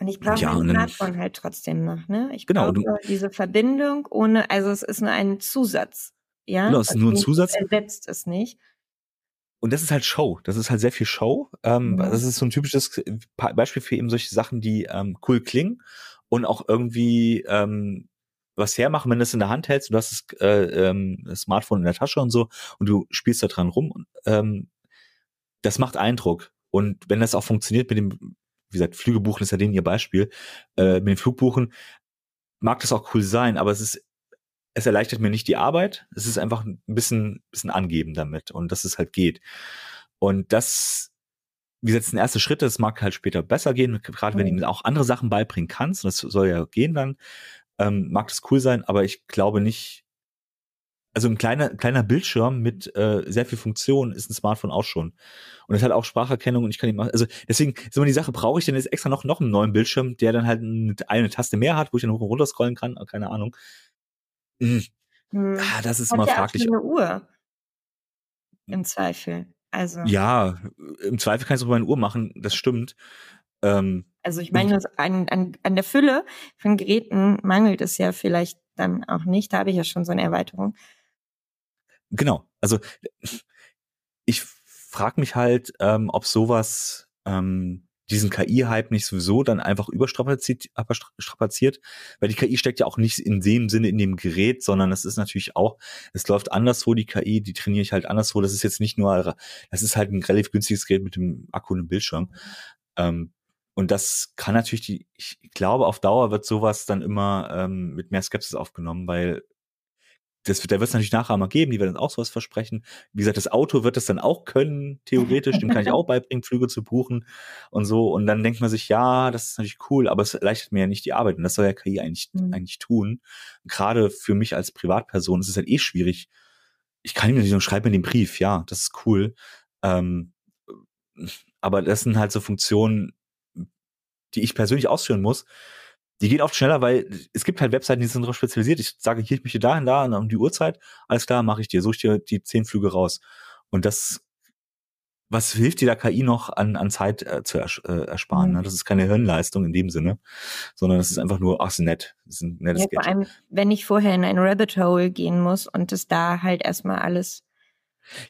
Und ich brauche Ja, mein Smartphone halt trotzdem noch, ne? Ich Genau, brauche diese Verbindung ohne, also es ist nur ein Zusatz. Ja, Genau, es ist nur ein Zusatz. Ersetzt es nicht. und das ist halt Show. Das ist halt sehr viel Show. Ähm, Ja. Das ist so ein typisches Beispiel für eben solche Sachen, die ähm, cool klingen und auch irgendwie ähm, was hermachen, wenn du es in der Hand hältst. Du hast das, äh, ähm, Smartphone in der Tasche und so und du spielst da dran rum. Und, ähm, das macht Eindruck. Und wenn das auch funktioniert mit dem, wie gesagt, Flügebuchen ist ja denen ihr Beispiel, äh, mit dem Flugbuchen, mag das auch cool sein, aber es ist es erleichtert mir nicht die Arbeit. Es ist einfach ein bisschen, bisschen angeben damit und dass es halt geht. Und das, wie gesagt, ein erster Schritt, das mag halt später besser gehen, gerade wenn du ihnen auch andere Sachen beibringen kannst, und das soll ja gehen dann, ähm, mag das cool sein, aber ich glaube nicht, also ein kleiner, kleiner Bildschirm mit äh, sehr viel Funktion ist ein Smartphone auch schon. Und es hat auch Spracherkennung und ich kann ihn machen. Also deswegen ist immer die Sache, brauche ich denn jetzt extra noch, noch einen neuen Bildschirm, der dann halt eine, eine Taste mehr hat, wo ich dann hoch und runter scrollen kann, keine Ahnung. Hm, Hm. ah, das ist Hat immer fraglich. eine Uhr. Im Zweifel. Also, Ja, im Zweifel kann ich es auch über eine Uhr machen, das stimmt. Ähm, also ich meine, an, an, an der Fülle von Geräten mangelt es ja vielleicht dann auch nicht. Da habe ich ja schon so eine Erweiterung. genau. Also ich frage mich halt, ähm, ob sowas ähm, diesen KI-Hype nicht sowieso dann einfach überstrapaziert, strapaziert, weil die KI steckt ja auch nicht in dem Sinne in dem Gerät, sondern es ist natürlich auch, es läuft anderswo die KI, die trainiere ich halt anderswo. Das ist jetzt nicht nur, das ist halt ein relativ günstiges Gerät mit dem Akku und dem Bildschirm. Ähm, und das kann natürlich die, ich glaube, auf Dauer wird sowas dann immer ähm, mit mehr Skepsis aufgenommen, weil das, wird- da wird es natürlich Nachahmer geben, die werden auch sowas versprechen. Wie gesagt, das Auto wird es dann auch können, theoretisch, dem kann ich auch beibringen, Flüge zu buchen und so. Und dann denkt man sich, ja, das ist natürlich cool, aber es erleichtert mir ja nicht die Arbeit. Und das soll ja KI eigentlich, Mhm. eigentlich tun. Gerade für mich als Privatperson ist es halt eh schwierig. Ich kann ihm natürlich nur schreiben mir den Brief, ja, das ist cool. Ähm, aber das sind halt so Funktionen, die ich persönlich ausführen muss. Die gehen oft schneller, weil es gibt halt Webseiten, die sind darauf spezialisiert. Ich sage, hier, ich möchte dahin, da, um die Uhrzeit. Alles klar, mache ich dir. Suche ich dir die zehn Flüge raus. Und das, was hilft dir da KI noch an, an Zeit äh, zu ers äh, ersparen? Mhm. Ne? Das ist keine Hirnleistung in dem Sinne, sondern das ist einfach nur, ach, ist nett. Das ist ein nettes Ja, vor allem, wenn ich vorher in ein Rabbit Hole gehen muss und es da halt erstmal alles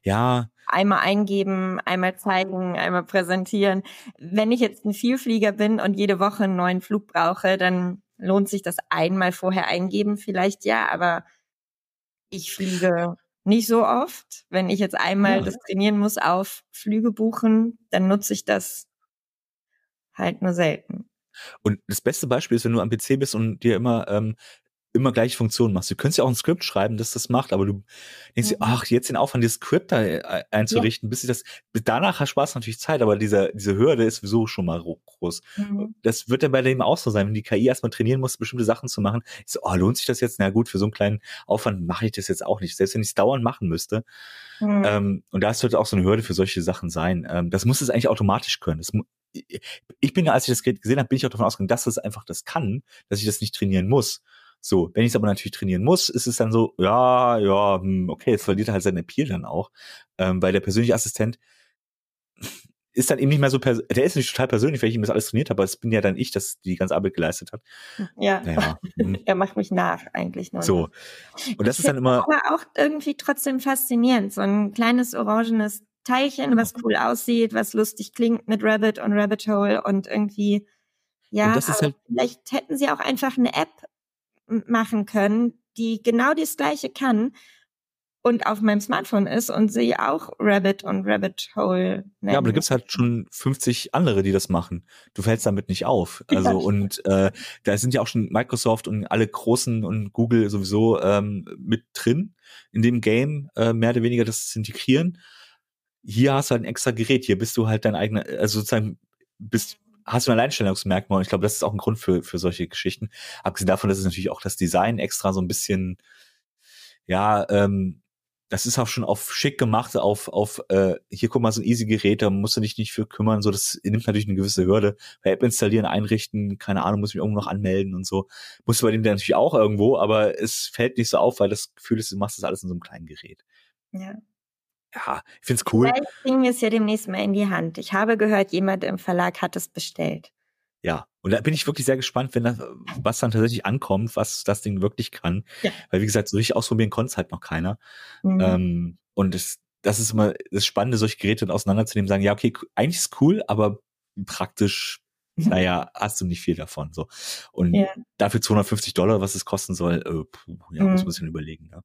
Ja, einmal eingeben, einmal zeigen, einmal präsentieren. Wenn ich jetzt ein Vielflieger bin und jede Woche einen neuen Flug brauche, dann lohnt sich das einmal vorher eingeben vielleicht ja, aber ich fliege nicht so oft. Wenn ich jetzt einmal Ja. das trainieren muss auf Flüge buchen, dann nutze ich das halt nur selten. Und das beste Beispiel ist, wenn du am PC bist und dir immer ähm, immer gleiche Funktionen machst. Du könntest ja auch ein Skript schreiben, das das macht, aber du denkst dir, Mhm. ach, jetzt den Aufwand, dieses Skript da äh, einzurichten, bis ich das, danach hast Spaß natürlich Zeit, aber diese, diese Hürde ist sowieso schon mal ro- groß. Das wird ja bei dem auch so sein, wenn die KI erstmal trainieren muss, bestimmte Sachen zu machen. So, oh, lohnt sich das jetzt? Na gut, für so einen kleinen Aufwand mache ich das jetzt auch nicht. Selbst wenn ich es dauernd machen müsste. Mhm. Ähm, und da ist halt auch so eine Hürde für solche Sachen sein. Ähm, das muss es eigentlich automatisch können. Das, ich bin ja, als ich das Gerät gesehen habe, bin ich auch davon ausgegangen, dass es einfach das kann, dass ich das nicht trainieren muss. So, wenn ich es aber natürlich trainieren muss, ist es dann so, ja, ja, hm, okay, jetzt verliert er halt seinen Appeal dann auch, ähm, weil der persönliche Assistent, ist dann eben nicht mehr so, der ist nicht total persönlich, weil ich ihm das alles trainiert habe, aber es bin ja dann ich, das die ganze Arbeit geleistet hat. Ja. Naja. Hm. er macht mich nach, eigentlich nur. So. Und das ich ist dann immer. Aber auch irgendwie trotzdem faszinierend. So ein kleines orangenes Teilchen, was cool aussieht, was lustig klingt mit Rabbit und Rabbit Hole und irgendwie, ja, und halt vielleicht hätten sie auch einfach eine App machen können, die genau das gleiche kann und auf meinem Smartphone ist und sie auch Rabbit und Rabbit Hole nennen. Ja, aber da gibt's halt schon 50 andere, die das machen. Du fällst damit nicht auf. Also ja. und äh, da sind ja auch schon Microsoft und alle großen und Google sowieso ähm, mit drin in dem Game, äh, mehr oder weniger das zu integrieren. Hier hast du halt ein extra Gerät, hier bist du halt dein eigener, also sozusagen bist hast du ein Alleinstellungsmerkmal und ich glaube, das ist auch ein Grund für, für solche Geschichten. Abgesehen davon, dass es natürlich auch das Design extra so ein bisschen, ja, ähm, das ist auch schon auf schick gemacht, auf, auf äh, hier guck mal, so ein easy Gerät, da musst du dich nicht für kümmern, so das nimmt natürlich eine gewisse Hürde. Bei App installieren, einrichten, keine Ahnung, muss ich mich irgendwo noch anmelden und so. Musst du bei dem natürlich auch irgendwo, aber es fällt nicht so auf, weil das Gefühl ist, du machst das alles in so einem kleinen Gerät. Ja. Ja, ich find's cool. Vielleicht kriegen wir es ja demnächst mal in die Hand. Ich habe gehört, jemand im Verlag hat es bestellt. Ja, und da bin ich wirklich sehr gespannt, wenn das, was dann tatsächlich ankommt, was das Ding wirklich kann. Ja. Weil, wie gesagt, so richtig ausprobieren konnte es halt noch keiner. Mhm. Ähm, und das, das ist immer das Spannende, solche Geräte auseinanderzunehmen, sagen, ja, okay, eigentlich ist cool, aber praktisch, naja, hast du nicht viel davon. So. Und ja. dafür 250 Dollar, was es kosten soll, äh, puh, ja, mhm. muss man sich überlegen. Ja.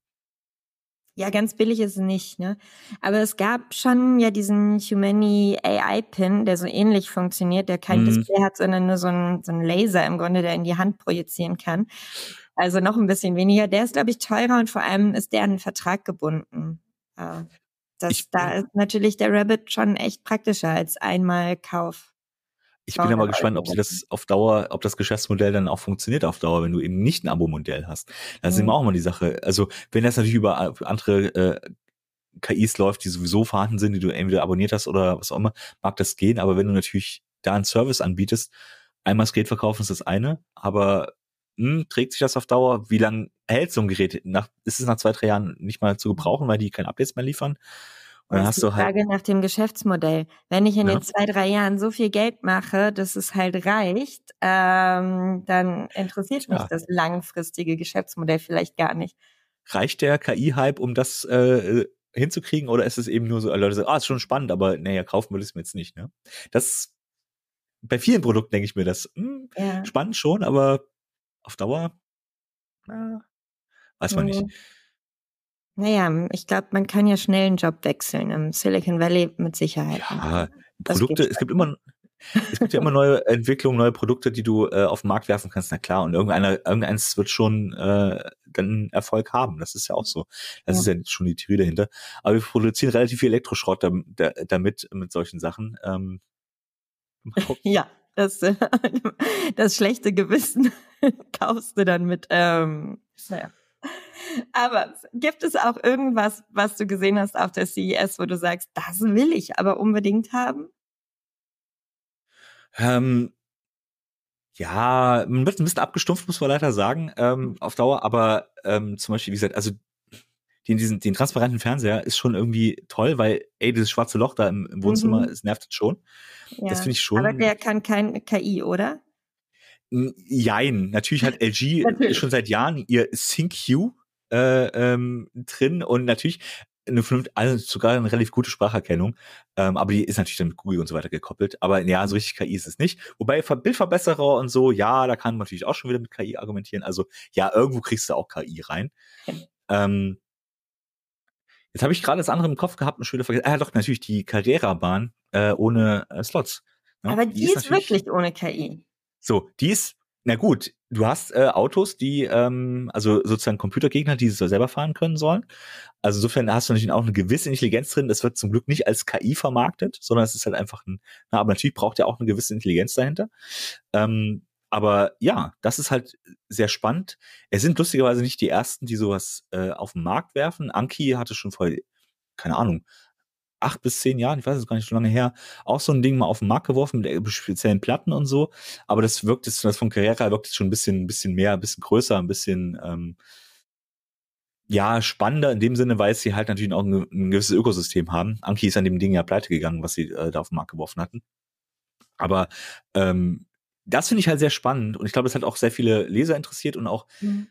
Ja, ganz billig ist es nicht, ne? Aber es gab schon ja diesen Humani AI Pin, der so ähnlich funktioniert, der kein mhm. Display hat, sondern nur so ein, so ein Laser im Grunde, der in die Hand projizieren kann. Also noch ein bisschen weniger. Der ist, glaube ich, teurer und vor allem ist der an einen Vertrag gebunden. Das, ich, da ist natürlich der Rabbit schon echt praktischer als einmal Kauf. Ich bin aber gespannt, ob sie das auf Dauer, ob das Geschäftsmodell dann auch funktioniert auf Dauer, wenn du eben nicht ein Abo-Modell hast. Das ist mhm. eben auch mal die Sache. Also wenn das natürlich über andere äh, KIs läuft, die sowieso vorhanden sind, die du entweder abonniert hast oder was auch immer, mag das gehen. Aber wenn du natürlich da einen Service anbietest, einmal das Gerät verkaufen ist das eine, aber mh, hm, trägt sich das auf Dauer? Wie lange hält so ein Gerät? Nach, ist es nach zwei, drei Jahren nicht mal zu gebrauchen, weil die keine Updates mehr liefern? Und dann hast du halt. Frage nach dem Geschäftsmodell. Wenn ich in ja. den zwei, drei Jahren so viel Geld mache, dass es halt reicht, ähm, dann interessiert mich ja. das langfristige Geschäftsmodell vielleicht gar nicht. Reicht der KI-Hype, um das äh, hinzukriegen, oder ist es eben nur so, Leute sagen, ah, ist schon spannend, aber naja, kaufen will ich es mir jetzt nicht, ne? Das bei vielen Produkten denke ich mir das, mh, hm, ja. spannend schon, aber auf Dauer, na, weiß man mhm. nicht. Naja, ich glaube, man kann ja schnell einen Job wechseln im Silicon Valley mit Sicherheit. Ja, Produkte, es gibt immer, es gibt ja immer neue Entwicklungen, neue Produkte, die du äh, auf den Markt werfen kannst, na klar. Und irgendeiner, irgendeins wird schon äh, dann Erfolg haben. Das ist ja auch so. Das ja. ist ja schon die Theorie dahinter. Aber wir produzieren relativ viel Elektroschrott damit, mit solchen Sachen. Ähm, ja, das, das schlechte Gewissen kaufst du dann mit, ähm, naja. Aber gibt es auch irgendwas, was du gesehen hast auf der CES, wo du sagst, das will ich aber unbedingt haben? Ähm, ja, man wird ein bisschen abgestumpft, muss man leider sagen, ähm, auf Dauer, aber ähm, zum Beispiel, wie gesagt, also den, diesen, den transparenten Fernseher ist schon irgendwie toll, weil, ey, dieses schwarze Loch da im, im Wohnzimmer, mhm. es nervt schon. Ja, das finde ich schon. Aber der kann kein KI, oder? Jein. Natürlich hat LG natürlich. schon seit Jahren ihr SyncQ äh, ähm, drin und natürlich eine vernünftige, also sogar eine relativ gute Spracherkennung, ähm, aber die ist natürlich dann mit Google und so weiter gekoppelt. Aber ja, so richtig KI ist es nicht. Wobei Bildverbesserer und so, ja, da kann man natürlich auch schon wieder mit KI argumentieren. Also ja, irgendwo kriegst du auch KI rein. Ähm, jetzt habe ich gerade das andere im Kopf gehabt und schon wieder vergessen. Ah, doch, natürlich die Carrera-Bahn äh, ohne äh, Slots. Ne? Aber die, die ist, ist wirklich ohne KI. So, die ist na gut, du hast äh, Autos, die, ähm, also sozusagen Computergegner, die sie selber fahren können sollen. Also insofern hast du natürlich auch eine gewisse Intelligenz drin. Das wird zum Glück nicht als KI vermarktet, sondern es ist halt einfach ein, na, aber natürlich braucht er auch eine gewisse Intelligenz dahinter. Ähm, aber ja, das ist halt sehr spannend. Es sind lustigerweise nicht die ersten, die sowas äh, auf den Markt werfen. Anki hatte schon vor, keine Ahnung, acht bis zehn Jahren, ich weiß es gar nicht so lange her, auch so ein Ding mal auf den Markt geworfen mit speziellen Platten und so. Aber das wirkt jetzt, das von Carrera wirkt jetzt schon ein bisschen, ein bisschen mehr, ein bisschen größer, ein bisschen, ähm, ja, spannender in dem Sinne, weil sie halt natürlich auch ein, ein gewisses Ökosystem haben. Anki ist an dem Ding ja pleite gegangen, was sie äh, da auf den Markt geworfen hatten. Aber ähm, das finde ich halt sehr spannend und ich glaube, es hat auch sehr viele Leser interessiert und auch, mhm.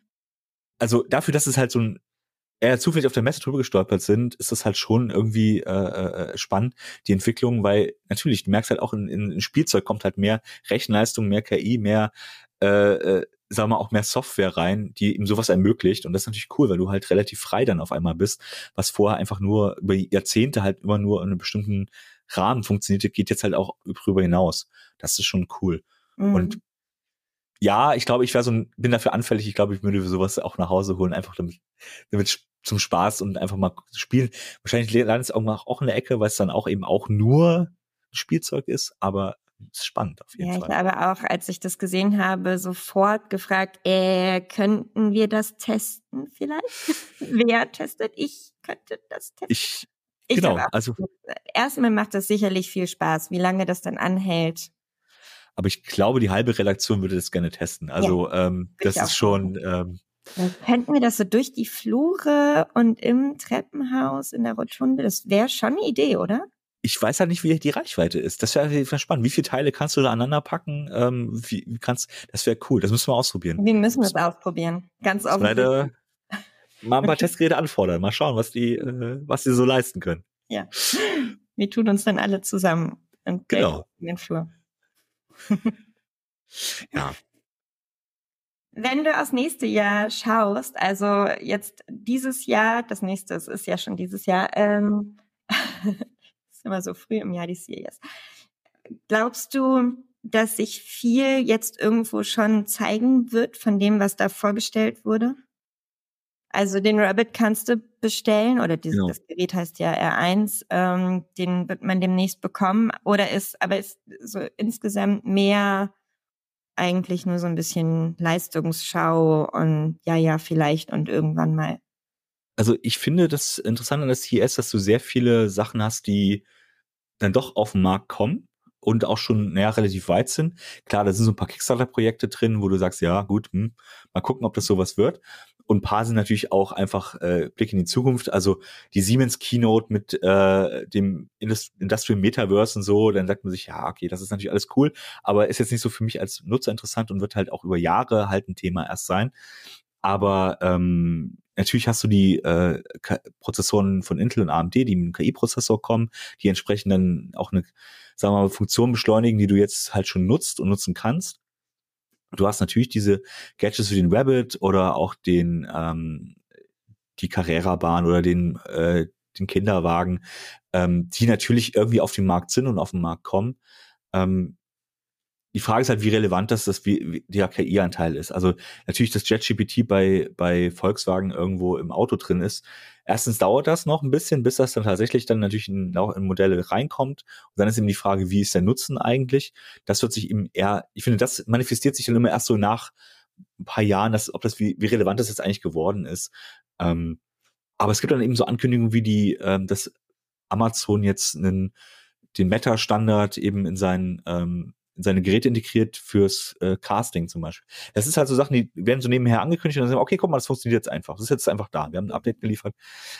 also dafür, dass es halt so ein eher zufällig auf der Messe drüber gestolpert sind, ist das halt schon irgendwie äh, äh, spannend, die Entwicklung, weil natürlich, du merkst halt auch in, in, Spielzeug kommt halt mehr Rechenleistung, mehr KI, mehr äh, äh, sagen wir auch mehr Software rein, die ihm sowas ermöglicht. Und das ist natürlich cool, weil du halt relativ frei dann auf einmal bist, was vorher einfach nur über Jahrzehnte halt immer nur in einem bestimmten Rahmen funktionierte, geht jetzt halt auch darüber hinaus. Das ist schon cool. Mhm. Und ja, ich glaube, ich wäre so ein, bin dafür anfällig. Ich glaube, ich würde sowas auch nach Hause holen, einfach damit, damit zum Spaß und einfach mal spielen. Wahrscheinlich landet es auch, auch in der Ecke, weil es dann auch eben auch nur Spielzeug ist, aber ist spannend auf jeden ja, Fall. Ich habe auch, als ich das gesehen habe, sofort gefragt, äh, könnten wir das testen vielleicht? Wer testet? Ich könnte das testen. Ich, ich genau, also. Erstmal macht das sicherlich viel Spaß, wie lange das dann anhält. Aber ich glaube, die halbe Redaktion würde das gerne testen. Also ja, ähm, das ist schon. Ähm, dann könnten wir das so durch die Flure und im Treppenhaus in der Rotunde. Das wäre schon eine Idee, oder? ich weiß halt nicht, wie die Reichweite ist. Das wäre spannend. Wie viele Teile kannst du da aneinander packen? Ähm, wie, kannst, das wäre cool. Das müssen wir ausprobieren. Wir müssen das ausprobieren. Ganz offen. Leider mal ein paar Testgeräte anfordern. Mal schauen, was die, äh, was die so leisten können. Ja. Wir tun uns dann alle zusammen und genau. in den Flur. ja. Wenn du aufs nächste Jahr schaust, also jetzt dieses Jahr, das nächste ist ja schon dieses Jahr, ähm, ist immer so früh im Jahr die CES. Glaubst du, dass sich viel jetzt irgendwo schon zeigen wird von dem, was da vorgestellt wurde? Also den Rabbit kannst du bestellen oder dieses, genau. das Gerät heißt ja R1, ähm, den wird man demnächst bekommen oder ist, aber ist so insgesamt mehr eigentlich nur so ein bisschen Leistungsschau und ja, ja, vielleicht und irgendwann mal also ich finde das interessant an der CES, dass du sehr viele Sachen hast, die dann doch auf den Markt kommen und auch schon naja, relativ weit sind. Klar, da sind so ein paar Kickstarter-Projekte drin, wo du sagst, ja gut, hm, mal gucken, ob das sowas wird. Und ein paar sind natürlich auch einfach äh, Blick in die Zukunft. Also die Siemens Keynote mit äh, dem Indust Industrial Metaverse und so, dann sagt man sich, ja, okay, das ist natürlich alles cool, aber ist jetzt nicht so für mich als Nutzer interessant und wird halt auch über Jahre halt ein Thema erst sein. Aber ähm, natürlich hast du die äh, Prozessoren von Intel und AMD, die mit einem KI-Prozessor kommen, die entsprechend dann auch eine, sagen wir mal, Funktion beschleunigen, die du jetzt halt schon nutzt und nutzen kannst. Du hast natürlich diese Gadgets für den Rabbit oder auch den ähm, die Carrera-Bahn oder den äh, den Kinderwagen, ähm, die natürlich irgendwie auf den Markt sind und auf den Markt kommen. Ähm, die Frage ist halt, wie relevant das, das wie, der KI-Anteil ist. Also natürlich, dass JetGPT bei, bei Volkswagen irgendwo im Auto drin ist. Erstens dauert das noch ein bisschen, bis das dann tatsächlich dann natürlich in, auch in Modelle reinkommt. Und dann ist eben die Frage, wie ist der Nutzen eigentlich? Das wird sich eben eher, ich finde, das manifestiert sich dann immer erst so nach ein paar Jahren, dass, ob das, wie, wie relevant das jetzt eigentlich geworden ist. Ähm, aber es gibt dann eben so Ankündigungen wie die, ähm, dass Amazon jetzt einen, den Meta-Standard eben in seinen ähm, in seine Geräte integriert fürs äh, Casting zum Beispiel. Das ist halt so Sachen, die werden so nebenher angekündigt und dann sagen, okay, guck mal, das funktioniert jetzt einfach. Das ist jetzt einfach da. Wir haben ein Update geliefert.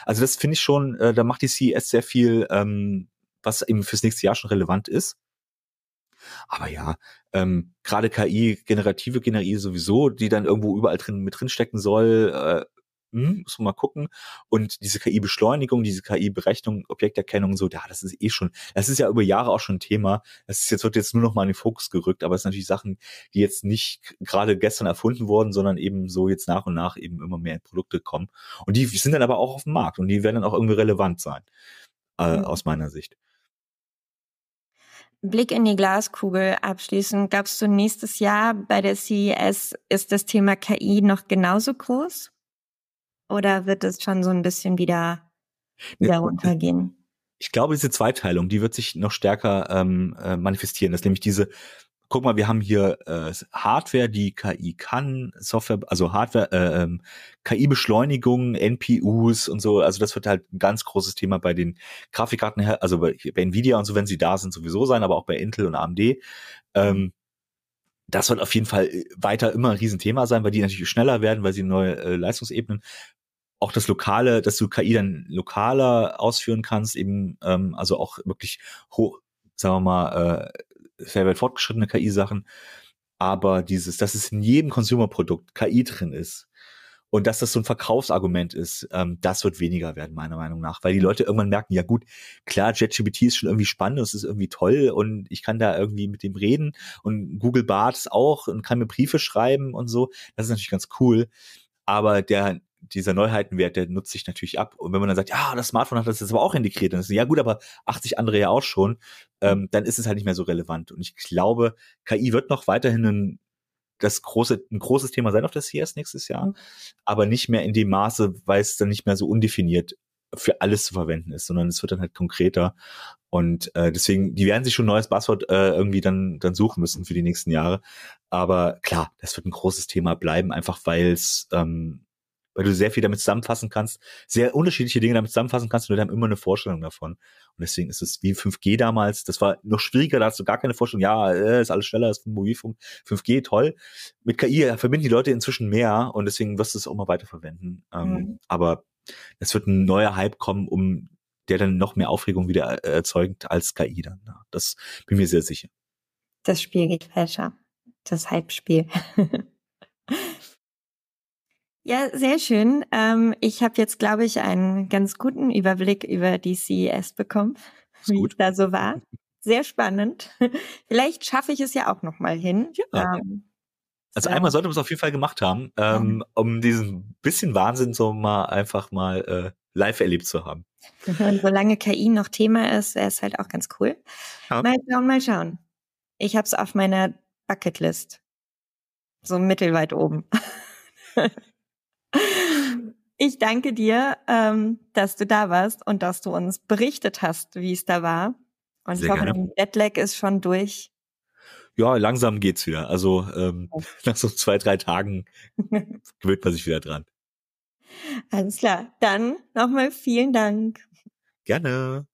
Also das finde ich schon, äh, da macht die CES sehr viel, ähm, was eben fürs nächste Jahr schon relevant ist. Aber ja, ähm, gerade KI, generative KI sowieso, die dann irgendwo überall drin mit drin stecken soll, äh, hm, muss man mal gucken. Und diese KI-Beschleunigung, diese KI-Berechnung, Objekterkennung, so, ja, das ist eh schon, das ist ja über Jahre auch schon ein Thema. Das ist jetzt, wird jetzt nur noch mal in den Fokus gerückt, aber es sind natürlich Sachen, die jetzt nicht gerade gestern erfunden wurden, sondern eben so jetzt nach und nach eben immer mehr in Produkte kommen. Und die sind dann aber auch auf dem Markt und die werden dann auch irgendwie relevant sein, äh, mhm. aus meiner Sicht. Blick in die Glaskugel abschließend. Glaubst du, nächstes Jahr bei der CES ist das Thema KI noch genauso groß? Oder wird es schon so ein bisschen wieder, wieder runtergehen? Ich glaube, diese Zweiteilung, die wird sich noch stärker ähm, äh, manifestieren. Das ist nämlich diese, guck mal, wir haben hier äh, Hardware, die KI kann, Software, also Hardware, äh, ähm, KI-Beschleunigung, NPUs und so. Also das wird halt ein ganz großes Thema bei den Grafikkarten, also bei, bei Nvidia und so, wenn sie da sind, sowieso sein, aber auch bei Intel und AMD. Ähm, das wird auf jeden Fall weiter immer ein Riesenthema sein, weil die natürlich schneller werden, weil sie neue äh, Leistungsebenen auch das Lokale, dass du KI dann lokaler ausführen kannst, eben, ähm, also auch wirklich hoch, sagen wir mal, äh, sehr weit fortgeschrittene KI-Sachen. Aber dieses, dass es in jedem Consumer-Produkt KI drin ist, und dass das so ein Verkaufsargument ist, ähm, das wird weniger werden, meiner Meinung nach. Weil die Leute irgendwann merken, ja gut, klar, JetGPT ist schon irgendwie spannend, es ist irgendwie toll und ich kann da irgendwie mit dem reden und Google Bart auch und kann mir Briefe schreiben und so. Das ist natürlich ganz cool. Aber der, dieser Neuheitenwert, der nutzt sich natürlich ab. Und wenn man dann sagt, ja, das Smartphone hat das jetzt aber auch integriert, dann ist ja gut, aber 80 andere ja auch schon, ähm, dann ist es halt nicht mehr so relevant. Und ich glaube, KI wird noch weiterhin ein das große, ein großes Thema sein auf der CS nächstes Jahr, mhm. aber nicht mehr in dem Maße, weil es dann nicht mehr so undefiniert für alles zu verwenden ist, sondern es wird dann halt konkreter. Und äh, deswegen, die werden sich schon ein neues Buzzword äh, irgendwie dann, dann suchen müssen für die nächsten Jahre. Aber klar, das wird ein großes Thema bleiben, einfach weil es ähm, weil du sehr viel damit zusammenfassen kannst, sehr unterschiedliche Dinge damit zusammenfassen kannst und wir haben immer eine Vorstellung davon. Und deswegen ist es wie 5G damals, das war noch schwieriger, da hast du gar keine Vorstellung, ja, äh, ist alles schneller, ist Mobilfunk, 5G, toll. Mit KI verbinden die Leute inzwischen mehr und deswegen wirst du es auch mal weiterverwenden. Ähm, mhm. Aber es wird ein neuer Hype kommen, um der dann noch mehr Aufregung wieder äh, erzeugt als KI dann. Das bin mir sehr sicher. Das Spiel geht Fälscher. Das Hype-Spiel. Ja, sehr schön. Ähm, ich habe jetzt, glaube ich, einen ganz guten Überblick über die CES bekommen, wie es da so war. Sehr spannend. Vielleicht schaffe ich es ja auch noch mal hin. Ja. Ähm, also einmal sollte man es auf jeden Fall gemacht haben, ähm, um diesen bisschen Wahnsinn so mal einfach mal äh, live erlebt zu haben. Und solange KI noch Thema ist, wäre es halt auch ganz cool. Ja. Mal schauen, mal schauen. Ich habe es auf meiner Bucketlist. So mittelweit oben. Ich danke dir, ähm, dass du da warst und dass du uns berichtet hast, wie es da war. Und Sehr ich hoffe, dein Jetlag ist schon durch. Ja, langsam geht's wieder. Also ähm, nach so zwei, drei Tagen gewöhnt man sich wieder dran. Alles klar. Dann nochmal vielen Dank. Gerne.